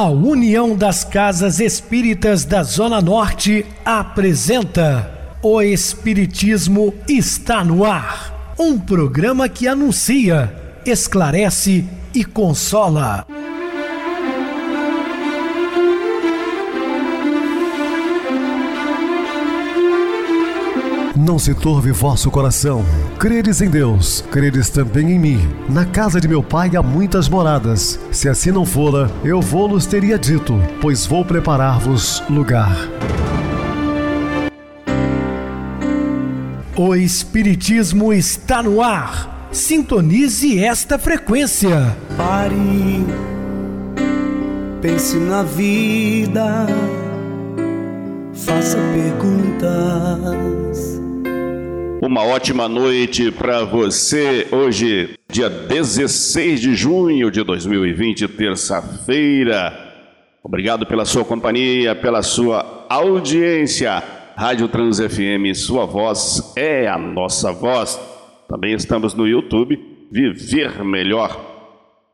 A União das Casas Espíritas da Zona Norte apresenta O Espiritismo está no ar. Um programa que anuncia, esclarece e consola. Não se turve vosso coração. Credes em Deus, credes também em mim. Na casa de meu pai há muitas moradas. Se assim não fora, eu vou-los teria dito, pois vou preparar-vos lugar. O Espiritismo está no ar. Sintonize esta frequência. Pare, pense na vida, faça perguntas. Uma ótima noite para você. Hoje, dia 16 de junho de 2020, terça-feira. Obrigado pela sua companhia, pela sua audiência. Rádio Trans FM, sua voz é a nossa voz. Também estamos no YouTube, Viver Melhor.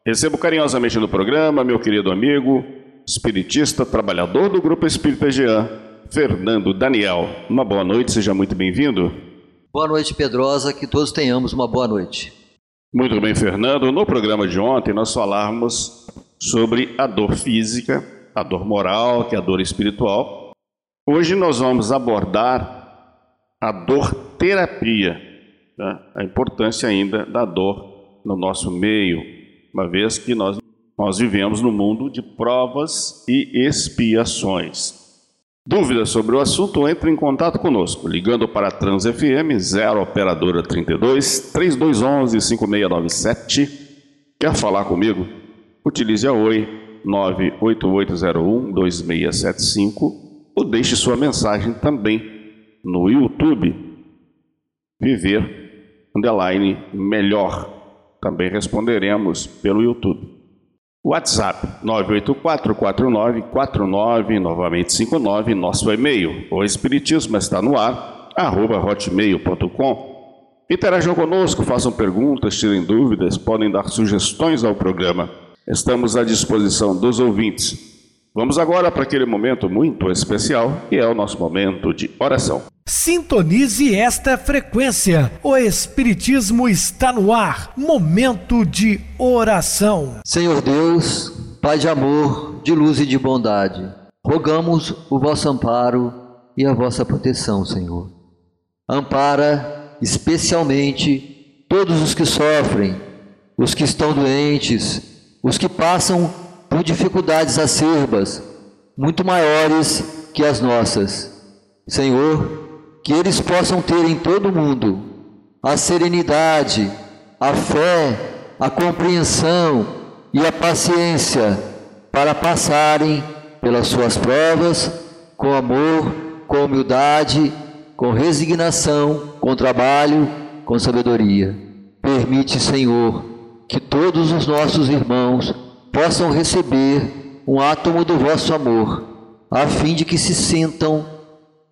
Recebo carinhosamente no programa meu querido amigo, espiritista, trabalhador do Grupo Espírita Jean, Fernando Daniel. Uma boa noite, seja muito bem-vindo. Boa noite, Pedrosa, que todos tenhamos uma boa noite. Muito bem, Fernando. No programa de ontem nós falamos sobre a dor física, a dor moral, que é a dor espiritual. Hoje nós vamos abordar a dor terapia, né? a importância ainda da dor no nosso meio, uma vez que nós, nós vivemos no mundo de provas e expiações. Dúvidas sobre o assunto, entre em contato conosco, ligando para a Trans FM 0 operadora 32 3211 5697. Quer falar comigo? Utilize a Oi 98801 2675 ou deixe sua mensagem também no YouTube Viver Underline Melhor. Também responderemos pelo YouTube. WhatsApp 9844949, novamente 59, nosso e-mail, o Espiritismo está no ar, arroba hotmail.com. Interajam conosco, façam perguntas, tirem dúvidas, podem dar sugestões ao programa. Estamos à disposição dos ouvintes. Vamos agora para aquele momento muito especial, que é o nosso momento de oração. Sintonize esta frequência. O Espiritismo está no ar. Momento de oração. Senhor Deus, Pai de amor, de luz e de bondade, rogamos o vosso amparo e a vossa proteção, Senhor. Ampara especialmente todos os que sofrem, os que estão doentes, os que passam por dificuldades acerbas, muito maiores que as nossas. Senhor, que eles possam ter em todo o mundo a serenidade, a fé, a compreensão e a paciência para passarem pelas suas provas com amor, com humildade, com resignação, com trabalho, com sabedoria. Permite, Senhor, que todos os nossos irmãos possam receber um átomo do vosso amor, a fim de que se sintam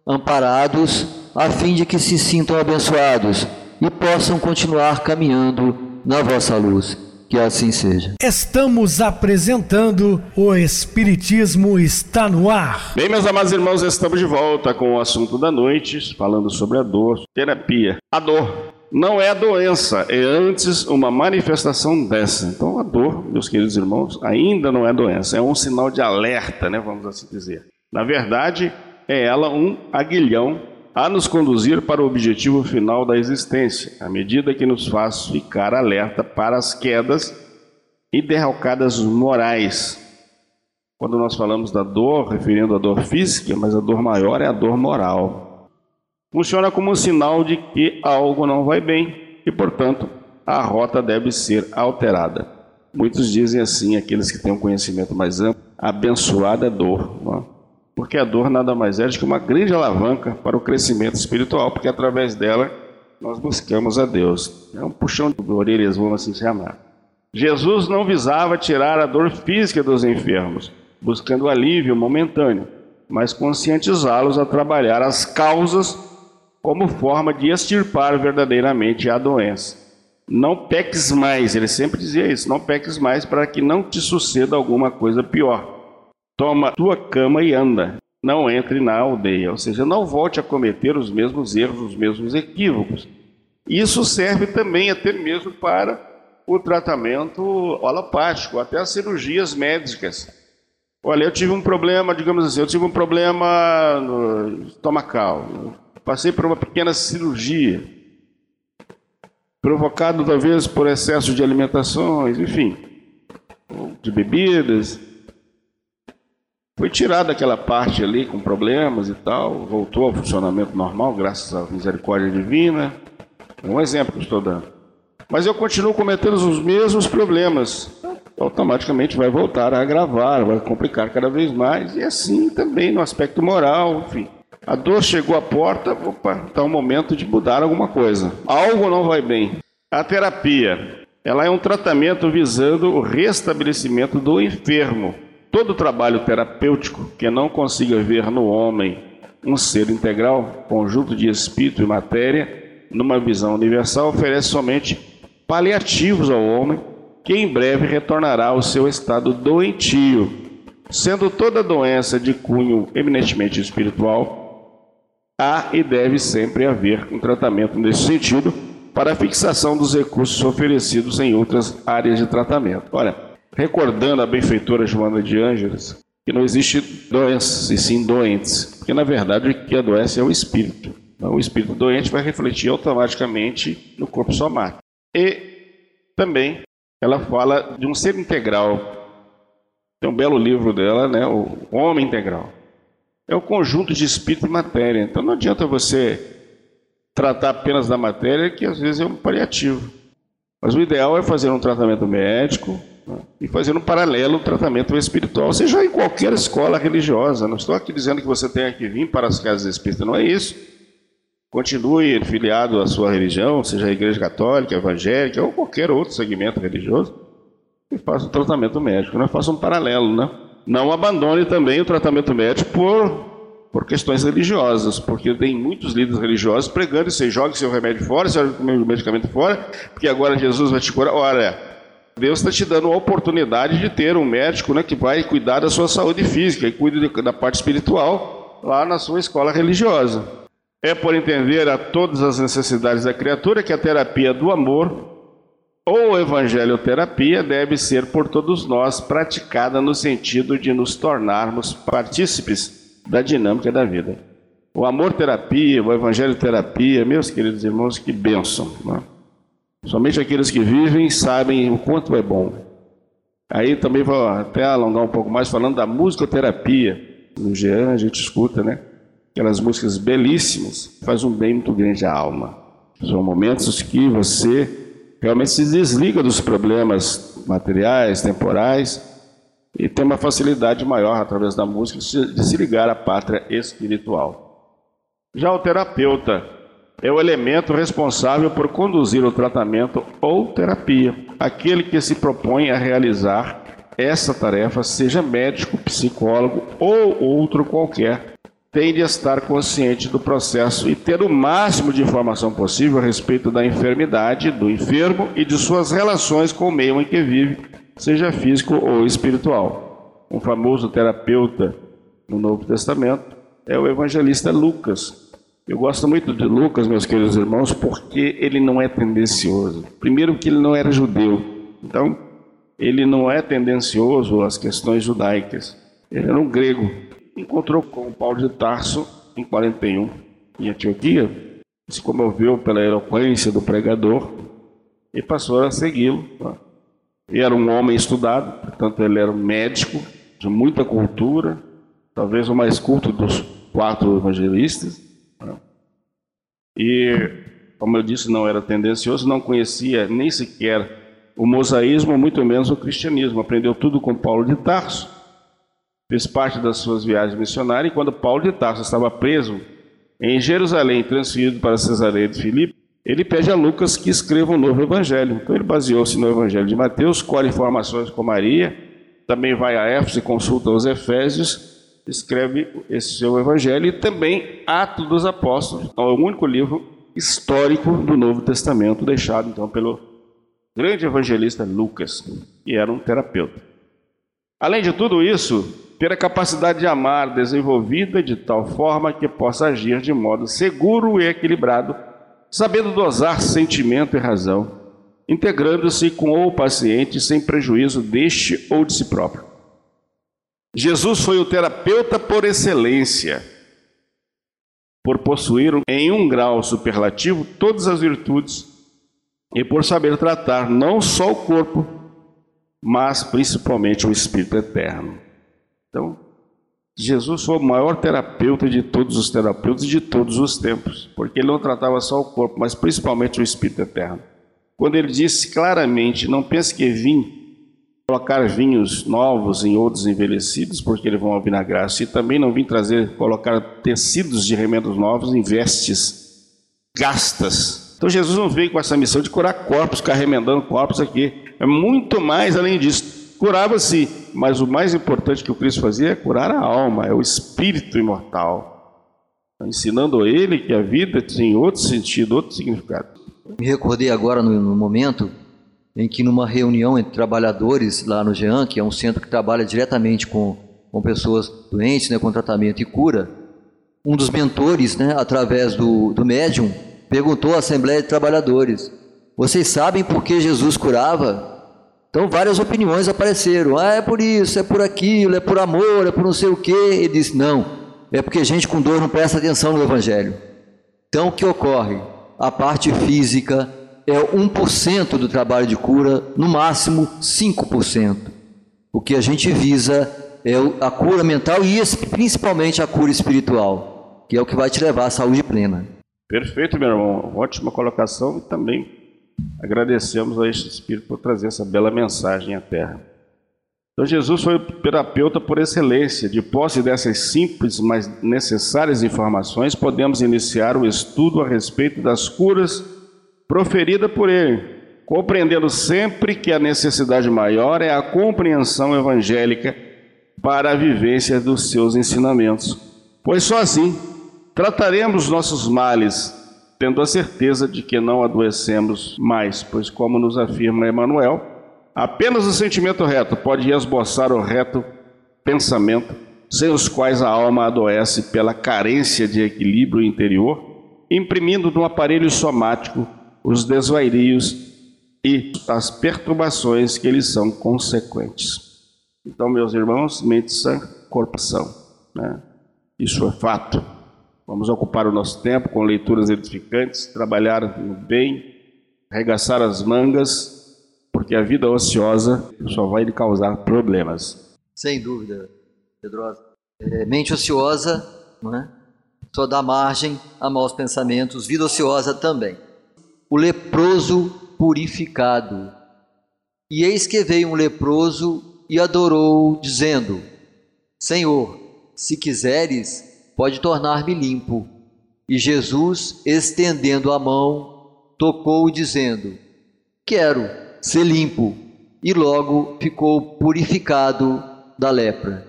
amparados, a fim de que se sintam abençoados e possam continuar caminhando na vossa luz. Que assim seja. Estamos apresentando o Espiritismo está no ar. Bem, meus amados irmãos, estamos de volta com o assunto da noite, falando sobre a dor, terapia. A dor não é doença, é antes uma manifestação dessa. Então, a dor, meus queridos irmãos, ainda não é doença, é um sinal de alerta, né, vamos assim dizer. Na verdade, é ela um aguilhão a nos conduzir para o objetivo final da existência, à medida que nos faz ficar alerta para as quedas e derrocadas morais. Quando nós falamos da dor, referindo à dor física, mas a dor maior é a dor moral funciona como um sinal de que algo não vai bem e, portanto, a rota deve ser alterada. Muitos dizem assim, aqueles que têm um conhecimento mais amplo, abençoada dor, não? É? porque a dor nada mais é do que uma grande alavanca para o crescimento espiritual, porque através dela nós buscamos a Deus. É um puxão de orelhas, vamos assim chamar. Jesus não visava tirar a dor física dos enfermos, buscando alívio momentâneo, mas conscientizá-los a trabalhar as causas como forma de extirpar verdadeiramente a doença. Não peques mais, ele sempre dizia isso, não peques mais para que não te suceda alguma coisa pior. Toma tua cama e anda. Não entre na aldeia. Ou seja, não volte a cometer os mesmos erros, os mesmos equívocos. Isso serve também até mesmo para o tratamento alopático, até as cirurgias médicas. Olha, eu tive um problema, digamos assim, eu tive um problema estomacal. Passei por uma pequena cirurgia, provocado talvez por excesso de alimentações, enfim, de bebidas. Foi tirada aquela parte ali com problemas e tal, voltou ao funcionamento normal, graças à misericórdia divina. Um exemplo que estou dando. Mas eu continuo cometendo os mesmos problemas. Automaticamente vai voltar a agravar, vai complicar cada vez mais. E assim também no aspecto moral, enfim. A dor chegou à porta, opa, está o momento de mudar alguma coisa. Algo não vai bem. A terapia, ela é um tratamento visando o restabelecimento do enfermo. Todo trabalho terapêutico que não consiga ver no homem um ser integral, conjunto de espírito e matéria, numa visão universal, oferece somente paliativos ao homem, que em breve retornará ao seu estado doentio, sendo toda doença de cunho eminentemente espiritual, há e deve sempre haver um tratamento nesse sentido para a fixação dos recursos oferecidos em outras áreas de tratamento. Olha, recordando a benfeitora Joana de Ângeles, que não existe doenças e sim doentes, porque na verdade o que adoece é o espírito. Então, o espírito doente vai refletir automaticamente no corpo somático. E também ela fala de um ser integral. Tem um belo livro dela, né, o Homem Integral. É o conjunto de espírito e matéria. Então não adianta você tratar apenas da matéria, que às vezes é um paliativo. Mas o ideal é fazer um tratamento médico né, e fazer um paralelo tratamento espiritual, seja em qualquer escola religiosa. Não estou aqui dizendo que você tenha que vir para as casas espíritas, não é isso. Continue filiado à sua religião, seja a igreja católica, evangélica ou qualquer outro segmento religioso, e faça um tratamento médico, né? faça um paralelo. Né? Não abandone também o tratamento médico por, por questões religiosas, porque tem muitos líderes religiosos pregando aí, jogue seu remédio fora, seu medicamento fora, porque agora Jesus vai te curar. Olha, Deus está te dando a oportunidade de ter um médico né, que vai cuidar da sua saúde física e cuide da parte espiritual lá na sua escola religiosa. É por entender a todas as necessidades da criatura que a terapia do amor ou evangelioterapia deve ser por todos nós praticada no sentido de nos tornarmos partícipes da dinâmica da vida. O amor-terapia, o evangelho-terapia, meus queridos irmãos, que bênção. Né? Somente aqueles que vivem sabem o quanto é bom. Aí também vou até alongar um pouco mais falando da musicoterapia. No Jean a gente escuta, né? aquelas músicas belíssimas, faz um bem muito grande à alma. São momentos que você realmente se desliga dos problemas materiais, temporais, e tem uma facilidade maior através da música de se ligar à pátria espiritual. Já o terapeuta é o elemento responsável por conduzir o tratamento ou terapia. Aquele que se propõe a realizar essa tarefa, seja médico, psicólogo ou outro qualquer, tem de estar consciente do processo e ter o máximo de informação possível a respeito da enfermidade, do enfermo e de suas relações com o meio em que vive, seja físico ou espiritual. Um famoso terapeuta no Novo Testamento é o evangelista Lucas. Eu gosto muito de Lucas, meus queridos irmãos, porque ele não é tendencioso. Primeiro, porque ele não era judeu. Então, ele não é tendencioso às questões judaicas. Ele era um grego encontrou com Paulo de Tarso em 41 em Antioquia, se comoveu pela eloquência do pregador e passou a segui-lo. Ele era um homem estudado, portanto, ele era um médico de muita cultura, talvez o mais culto dos quatro evangelistas. E, como eu disse, não era tendencioso, não conhecia nem sequer o mosaísmo, muito menos o cristianismo. Aprendeu tudo com Paulo de Tarso fez parte das suas viagens missionárias, e quando Paulo de Tarso estava preso em Jerusalém, transferido para Cesareia de Filipe, ele pede a Lucas que escreva um novo evangelho. Então ele baseou-se no evangelho de Mateus, colhe informações com Maria, também vai a Éfeso e consulta os Efésios, escreve esse seu evangelho e também Atos dos Apóstolos, é o único livro histórico do Novo Testamento deixado então pelo grande evangelista Lucas, que era um terapeuta. Além de tudo isso, ter a capacidade de amar desenvolvida de tal forma que possa agir de modo seguro e equilibrado, sabendo dosar sentimento e razão, integrando-se com o paciente sem prejuízo deste ou de si próprio. Jesus foi o terapeuta por excelência, por possuir em um grau superlativo todas as virtudes e por saber tratar não só o corpo, mas principalmente o espírito eterno. Então, Jesus foi o maior terapeuta de todos os terapeutas de todos os tempos, porque ele não tratava só o corpo, mas principalmente o espírito eterno. Quando ele disse claramente: Não pense que vim colocar vinhos novos em outros envelhecidos, porque eles vão vinagrar. E também não vim trazer, colocar tecidos de remendos novos em vestes gastas. Então Jesus não veio com essa missão de curar corpos, ficar remendando corpos aqui. É muito mais além disso. Curava-se, mas o mais importante que o Cristo fazia é curar a alma, é o espírito imortal. Ensinando ele que a vida tem outro sentido, outro significado. Me recordei agora no, no momento em que numa reunião entre trabalhadores lá no GEAN, que é um centro que trabalha diretamente com, com pessoas doentes, né, com tratamento e cura, um dos mentores, né, através do, do médium, perguntou à Assembleia de Trabalhadores: Vocês sabem por que Jesus curava? Então várias opiniões apareceram. Ah, é por isso, é por aquilo, é por amor, é por não sei o quê. Ele disse: Não, é porque gente com dor não presta atenção no Evangelho. Então o que ocorre? A parte física, é 1% do trabalho de cura, no máximo 5%. O que a gente visa é a cura mental e principalmente a cura espiritual, que é o que vai te levar à saúde plena. Perfeito, meu irmão. Ótima colocação e também agradecemos a este Espírito por trazer essa bela mensagem à Terra. Então, Jesus foi o terapeuta por excelência. De posse dessas simples, mas necessárias informações, podemos iniciar o estudo a respeito das curas proferida por ele, compreendendo sempre que a necessidade maior é a compreensão evangélica para a vivência dos seus ensinamentos. Pois só assim trataremos nossos males, tendo a certeza de que não adoecemos mais, pois, como nos afirma Emmanuel, apenas o sentimento reto pode esboçar o reto pensamento, sem os quais a alma adoece pela carência de equilíbrio interior, imprimindo no aparelho somático os desvairios e as perturbações que eles são consequentes. Então, meus irmãos, mente sã, corpo são. Né? Isso é fato. Vamos ocupar o nosso tempo com leituras edificantes, trabalhar no bem, arregaçar as mangas, porque a vida ociosa só vai lhe causar problemas. Sem dúvida, Pedrosa. É, mente ociosa não é? só dá margem a maus pensamentos, vida ociosa também o leproso purificado. E eis que veio um leproso e adorou, dizendo: Senhor, se quiseres, pode tornar-me limpo. E Jesus, estendendo a mão, tocou, dizendo: Quero ser limpo. E logo ficou purificado da lepra.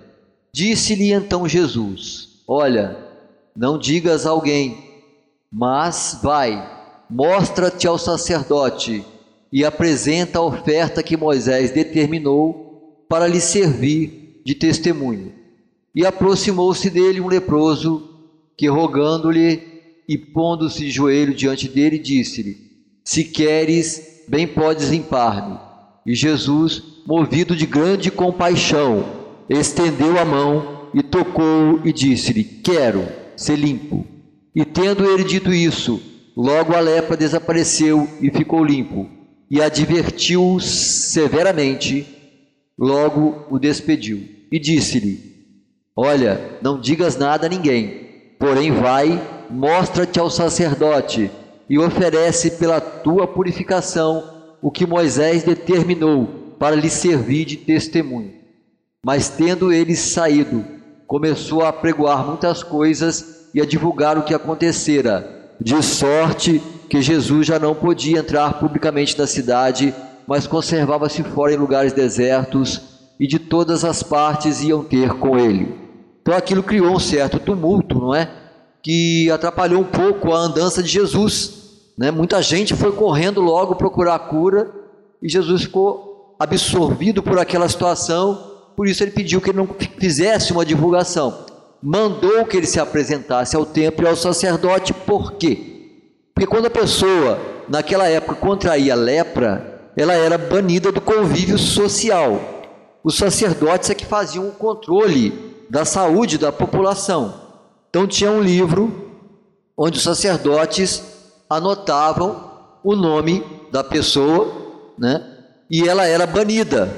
Disse-lhe então Jesus: Olha, não digas a alguém, mas vai mostra-te ao sacerdote e apresenta a oferta que Moisés determinou para lhe servir de testemunho. E aproximou-se dele um leproso, que rogando-lhe e pondo-se de joelho diante dele, disse-lhe: Se queres, bem podes limpar-me. E Jesus, movido de grande compaixão, estendeu a mão e tocou e disse-lhe: Quero ser limpo. E tendo ele dito isso, Logo a lepra desapareceu e ficou limpo, e advertiu-o severamente, logo o despediu, e disse-lhe: Olha, não digas nada a ninguém, porém vai, mostra-te ao sacerdote e oferece pela tua purificação o que Moisés determinou para lhe servir de testemunho. Mas tendo ele saído, começou a pregoar muitas coisas e a divulgar o que acontecera de sorte que Jesus já não podia entrar publicamente na cidade, mas conservava-se fora em lugares desertos e de todas as partes iam ter com ele. Então aquilo criou um certo tumulto, não é? Que atrapalhou um pouco a andança de Jesus. Né? Muita gente foi correndo logo procurar cura e Jesus ficou absorvido por aquela situação por isso ele pediu que ele não fizesse uma divulgação. Mandou que ele se apresentasse ao templo e ao sacerdote, por quê? Porque quando a pessoa, naquela época, contraía lepra, ela era banida do convívio social. Os sacerdotes é que faziam o controle da saúde da população. Então tinha um livro onde os sacerdotes anotavam o nome da pessoa, né? E ela era banida.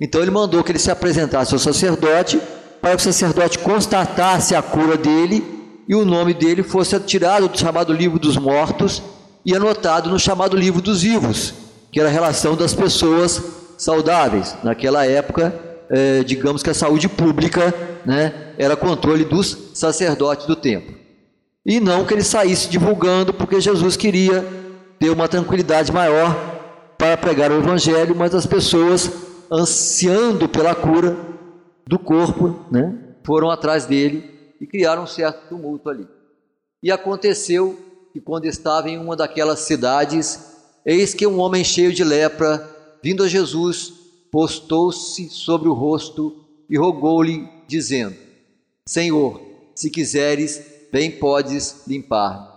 Então ele mandou que ele se apresentasse ao sacerdote para que o sacerdote constatasse a cura dele e o nome dele fosse tirado do chamado livro dos mortos e anotado no chamado livro dos vivos, que era a relação das pessoas saudáveis. Naquela época, é, digamos que a saúde pública né, era controle dos sacerdotes do templo. E não que ele saísse divulgando, porque Jesus queria ter uma tranquilidade maior para pregar o Evangelho, mas as pessoas, ansiando pela cura do corpo, né, foram atrás dele e criaram um certo tumulto ali. E aconteceu que, quando estava em uma daquelas cidades, eis que um homem cheio de lepra, vindo a Jesus, postou-se sobre o rosto e rogou-lhe, dizendo: Senhor, se quiseres, bem podes limpar.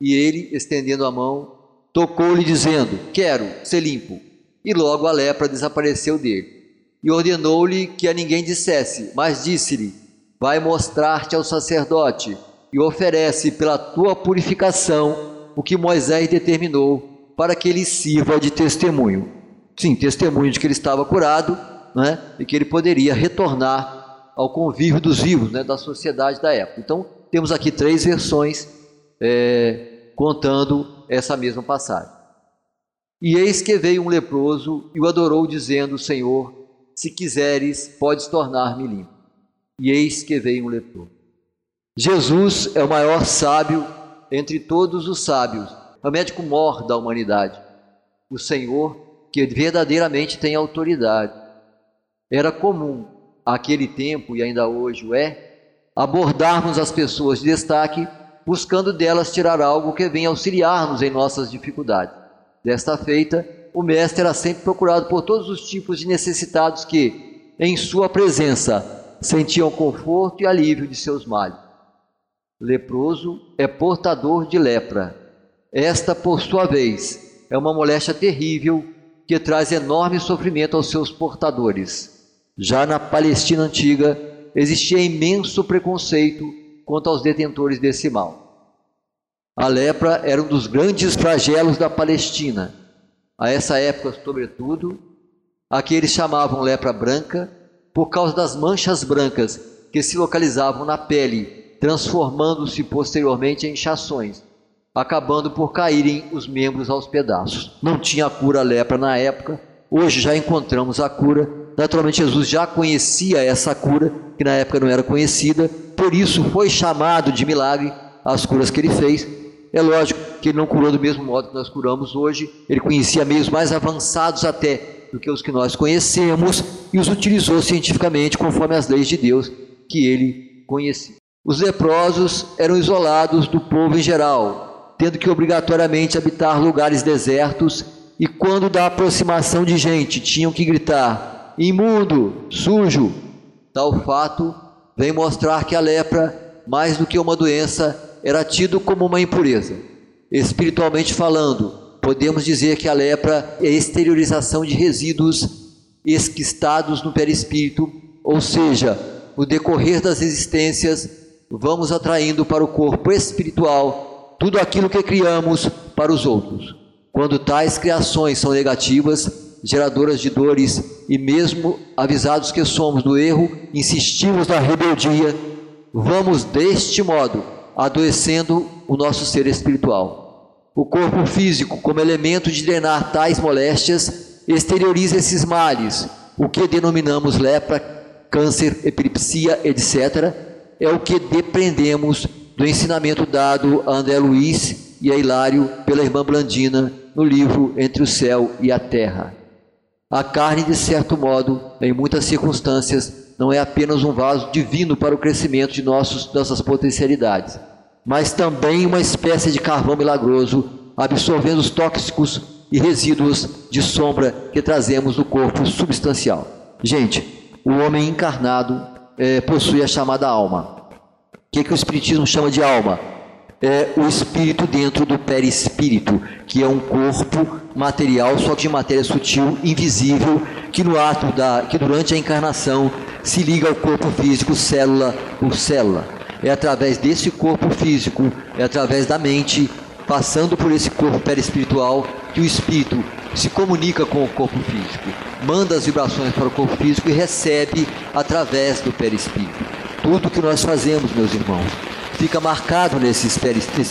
E ele, estendendo a mão, tocou-lhe, dizendo: Quero ser limpo. E logo a lepra desapareceu dele. E ordenou-lhe que a ninguém dissesse, mas disse-lhe: Vai mostrar-te ao sacerdote e oferece pela tua purificação o que Moisés determinou para que ele sirva de testemunho. Sim, testemunho de que ele estava curado né, e que ele poderia retornar ao convívio dos vivos, né, da sociedade da época. Então, temos aqui três versões é, contando essa mesma passagem. E eis que veio um leproso e o adorou, dizendo: Senhor, se quiseres, podes tornar-me limpo. E eis que veio um leproso. Jesus é o maior sábio entre todos os sábios, é o médico mor da humanidade, o Senhor que verdadeiramente tem autoridade. Era comum, aquele tempo e ainda hoje o é, abordarmos as pessoas de destaque buscando delas tirar algo que venha auxiliar-nos em nossas dificuldades. Desta feita, o mestre era sempre procurado por todos os tipos de necessitados que, em sua presença, sentiam conforto e alívio de seus males. Leproso é portador de lepra. Esta, por sua vez, é uma moléstia terrível que traz enorme sofrimento aos seus portadores. Já na Palestina antiga, existia imenso preconceito quanto aos detentores desse mal. A lepra era um dos grandes flagelos da Palestina. A essa época, sobretudo, a que eles chamavam lepra branca, por causa das manchas brancas que se localizavam na pele, transformando-se posteriormente em inchações, acabando por caírem os membros aos pedaços. Não tinha cura à lepra na época, hoje já encontramos a cura. Naturalmente, Jesus já conhecia essa cura, que na época não era conhecida, por isso foi chamado de milagre as curas que ele fez. É lógico que ele não curou do mesmo modo que nós curamos hoje, ele conhecia meios mais avançados até do que os que nós conhecemos e os utilizou cientificamente conforme as leis de Deus que ele conhecia. Os leprosos eram isolados do povo em geral, tendo que obrigatoriamente habitar lugares desertos e quando da aproximação de gente tinham que gritar: imundo, sujo. Tal fato vem mostrar que a lepra, mais do que uma doença, era tido como uma impureza. Espiritualmente falando, podemos dizer que a lepra é a exteriorização de resíduos esquistados no perispírito, ou seja, no decorrer das existências, vamos atraindo para o corpo espiritual tudo aquilo que criamos para os outros. Quando tais criações são negativas, geradoras de dores e mesmo avisados que somos do erro, insistimos na rebeldia, vamos deste modo adoecendo o nosso ser espiritual. O corpo físico, como elemento de drenar tais moléstias, exterioriza esses males, o que denominamos lepra, câncer, epilepsia, etc., é o que depreendemos do ensinamento dado a André Luiz e a Hilário pela irmã Blandina no livro Entre o Céu e a Terra. A carne, de certo modo, em muitas circunstâncias, não é apenas um vaso divino para o crescimento de nossos, nossas potencialidades, mas também uma espécie de carvão milagroso, absorvendo os tóxicos e resíduos de sombra que trazemos do corpo substancial. Gente, o homem encarnado é, possui a chamada alma. O que, que o Espiritismo chama de alma? É o espírito dentro do perispírito, que é um corpo material, só que de matéria sutil, invisível, que no ato da, que durante a encarnação se liga ao corpo físico célula por célula. É através desse corpo físico, é através da mente, passando por esse corpo perispiritual, que o espírito se comunica com o corpo físico, manda as vibrações para o corpo físico e recebe através do perispírito. Tudo que nós fazemos, meus irmãos, fica marcado nesse,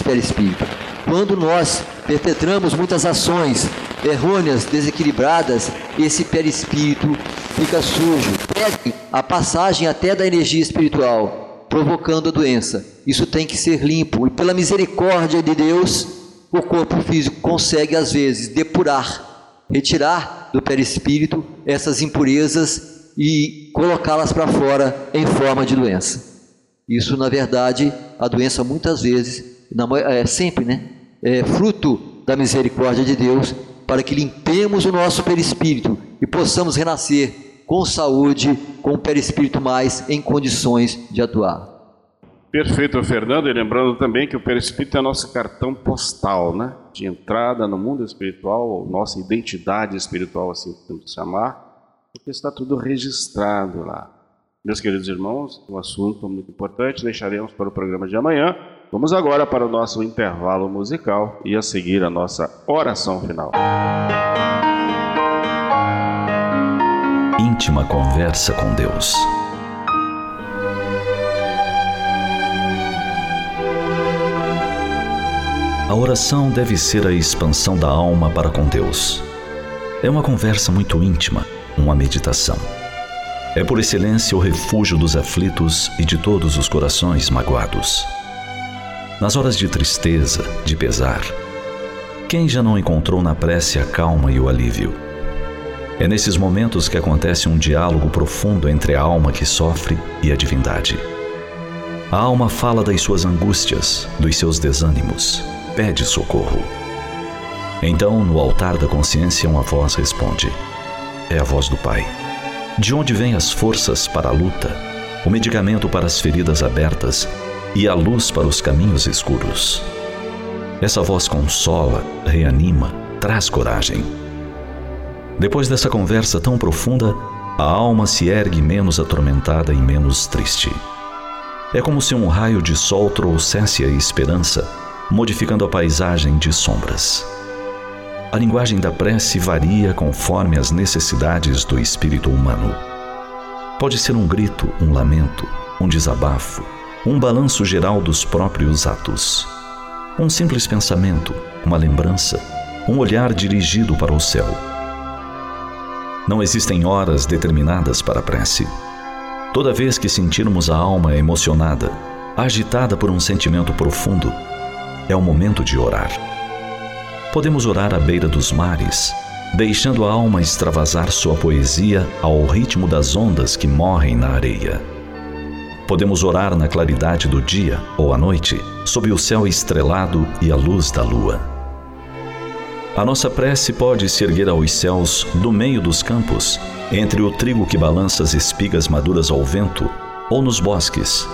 perispírito. Quando nós perpetramos muitas ações errôneas, desequilibradas, esse perispírito fica sujo, perde a passagem até da energia espiritual, provocando a doença. Isso tem que ser limpo e pela misericórdia de Deus, o corpo físico consegue às vezes depurar retirar do perispírito essas impurezas e colocá-las para fora em forma de doença. Isso, na verdade, a doença muitas vezes, é sempre, né? É fruto da misericórdia de Deus para que limpemos o nosso perispírito e possamos renascer com saúde, com o perispírito mais em condições de atuar. Perfeito, Fernando. E lembrando também que o perispírito é nosso cartão postal, né? De entrada no mundo espiritual, nossa identidade espiritual, assim podemos chamar, porque está tudo registrado lá. Meus queridos irmãos, um assunto muito importante, deixaremos para o programa de amanhã. Vamos agora para o nosso intervalo musical e a seguir a nossa oração final. Íntima conversa com Deus. A oração deve ser a expansão da alma para com Deus. É uma conversa muito íntima, uma meditação. É por excelência o refúgio dos aflitos e de todos os corações magoados. Nas horas de tristeza, de pesar, quem já não encontrou na prece a calma e o alívio? É nesses momentos que acontece um diálogo profundo entre a alma que sofre e a divindade. A alma fala das suas angústias, dos seus desânimos, pede socorro. Então, no altar da consciência, uma voz responde: É a voz do Pai. De onde vêm as forças para a luta, o medicamento para as feridas abertas e a luz para os caminhos escuros? Essa voz consola, reanima, traz coragem. Depois dessa conversa tão profunda, a alma se ergue menos atormentada e menos triste. É como se um raio de sol trouxesse a esperança modificando a paisagem de sombras. A linguagem da prece varia conforme as necessidades do espírito humano. Pode ser um grito, um lamento, um desabafo, um balanço geral dos próprios atos. Um simples pensamento, uma lembrança, um olhar dirigido para o céu. Não existem horas determinadas para a prece. Toda vez que sentirmos a alma emocionada, agitada por um sentimento profundo, é o momento de orar. Podemos orar à beira dos mares, deixando a alma extravasar sua poesia ao ritmo das ondas que morrem na areia. Podemos orar na claridade do dia ou à noite, sob o céu estrelado e a luz da lua. A nossa prece pode se erguer aos céus do meio dos campos, entre o trigo que balança as espigas maduras ao vento, ou nos bosques,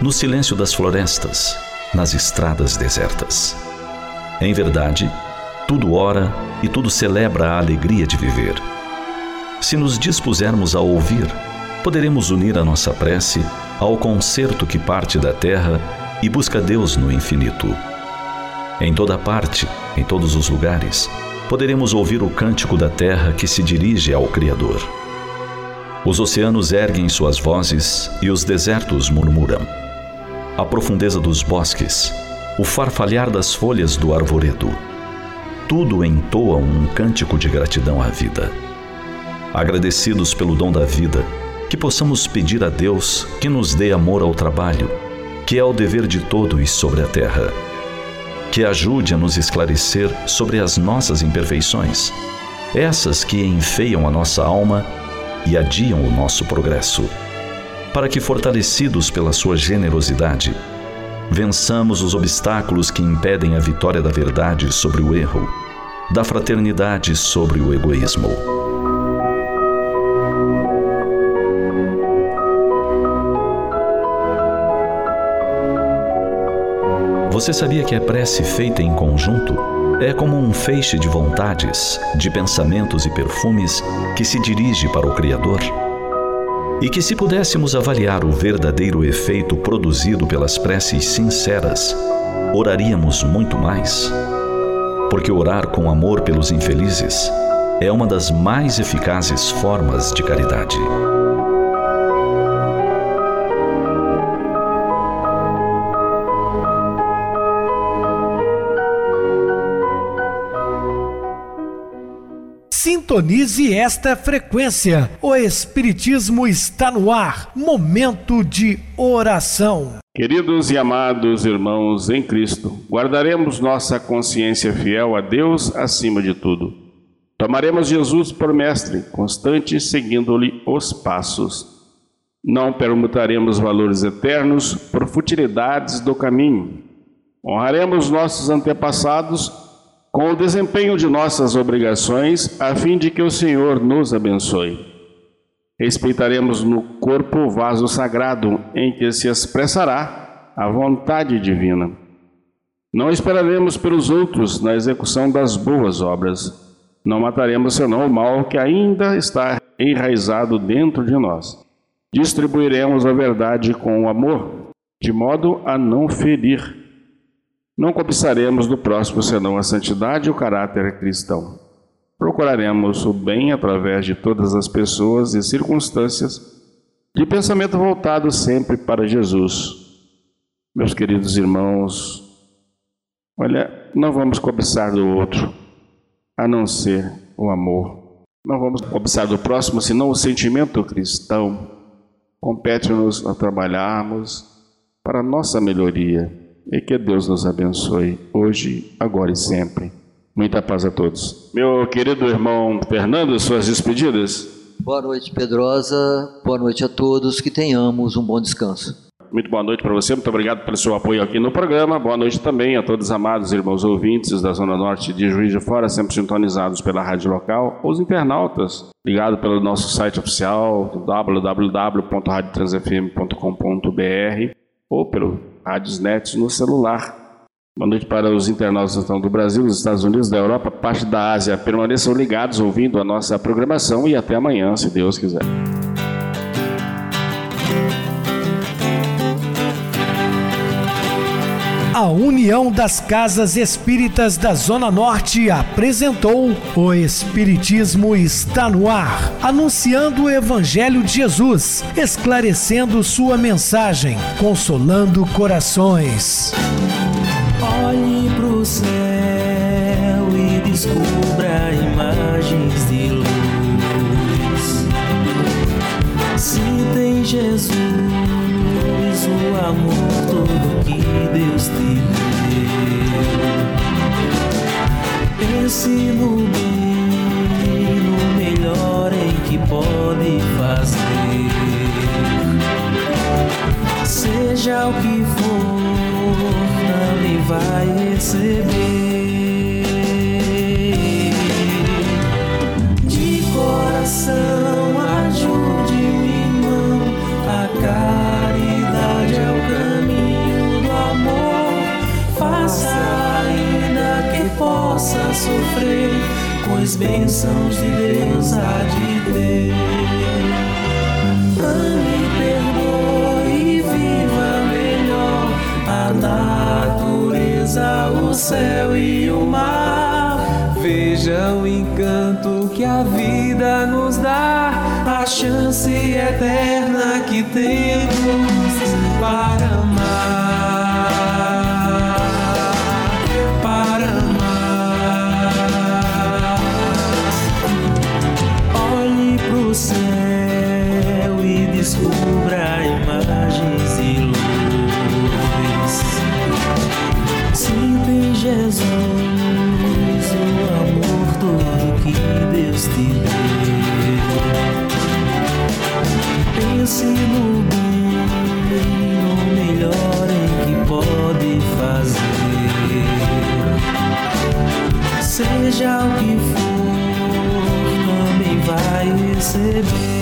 no silêncio das florestas, nas estradas desertas. Em verdade, tudo ora e tudo celebra a alegria de viver. Se nos dispusermos a ouvir, poderemos unir a nossa prece ao concerto que parte da terra e busca Deus no infinito. Em toda parte, em todos os lugares, poderemos ouvir o cântico da terra que se dirige ao Criador. Os oceanos erguem suas vozes e os desertos murmuram a profundeza dos bosques, o farfalhar das folhas do arvoredo. Tudo entoa um cântico de gratidão à vida. Agradecidos pelo dom da vida, que possamos pedir a Deus que nos dê amor ao trabalho, que é o dever de todos sobre a terra. Que ajude a nos esclarecer sobre as nossas imperfeições, essas que enfeiam a nossa alma e adiam o nosso progresso para que, fortalecidos pela sua generosidade, Vençamos os obstáculos que impedem a vitória da verdade sobre o erro, da fraternidade sobre o egoísmo. Você sabia que a prece feita em conjunto é como um feixe de vontades, de pensamentos e perfumes que se dirige para o Criador? E que, se pudéssemos avaliar o verdadeiro efeito produzido pelas preces sinceras, oraríamos muito mais? Porque orar com amor pelos infelizes é uma das mais eficazes formas de caridade. Sintonize esta frequência. O Espiritismo está no ar. Momento de oração. Queridos e amados irmãos em Cristo, guardaremos nossa consciência fiel a Deus acima de tudo. Tomaremos Jesus por mestre, constante seguindo-lhe os passos. Não permutaremos valores eternos por futilidades do caminho. Honraremos nossos antepassados com o desempenho de nossas obrigações, a fim de que o Senhor nos abençoe. Respeitaremos no corpo o vaso sagrado em que se expressará a vontade divina. Não esperaremos pelos outros na execução das boas obras. Não mataremos senão o mal que ainda está enraizado dentro de nós. Distribuiremos a verdade com o amor, de modo a não ferir não cobiçaremos do próximo senão a santidade e o caráter cristão. Procuraremos o bem através de todas as pessoas e circunstâncias, de pensamento voltado sempre para Jesus. Meus queridos irmãos, olha, não vamos cobiçar do outro, a não ser o amor. Não vamos cobiçar do próximo, senão o sentimento cristão. Compete-nos a trabalharmos para a nossa melhoria e que Deus nos abençoe hoje, agora e sempre. Muita paz a todos. Meu querido irmão Fernando, suas despedidas. Boa noite, Pedrosa. Boa noite a todos. Que tenhamos um bom descanso. Muito boa noite para você, muito obrigado pelo seu apoio aqui no programa. Boa noite também a todos os amados irmãos ouvintes da Zona Norte de Juiz de Fora, sempre sintonizados pela rádio local, os internautas, ligados pelo nosso site oficial www.radiotransfm.com.br ou pelo Radiosnet no celular. Boa noite para os internautas do Brasil, dos Estados Unidos, da Europa, parte da Ásia. Permaneçam ligados, ouvindo a nossa programação e até amanhã, se Deus quiser. A União das Casas Espíritas da Zona Norte apresentou O Espiritismo está no ar, anunciando o Evangelho de Jesus, esclarecendo sua mensagem, consolando corações. Olhe pro céu e descubra imagens de luz. Se tem Jesus, o amor todo Pense no bem, no melhor em que pode fazer. Seja o que for, também vai receber. Sofrer, pois bênçãos de Deus há de ter. Vai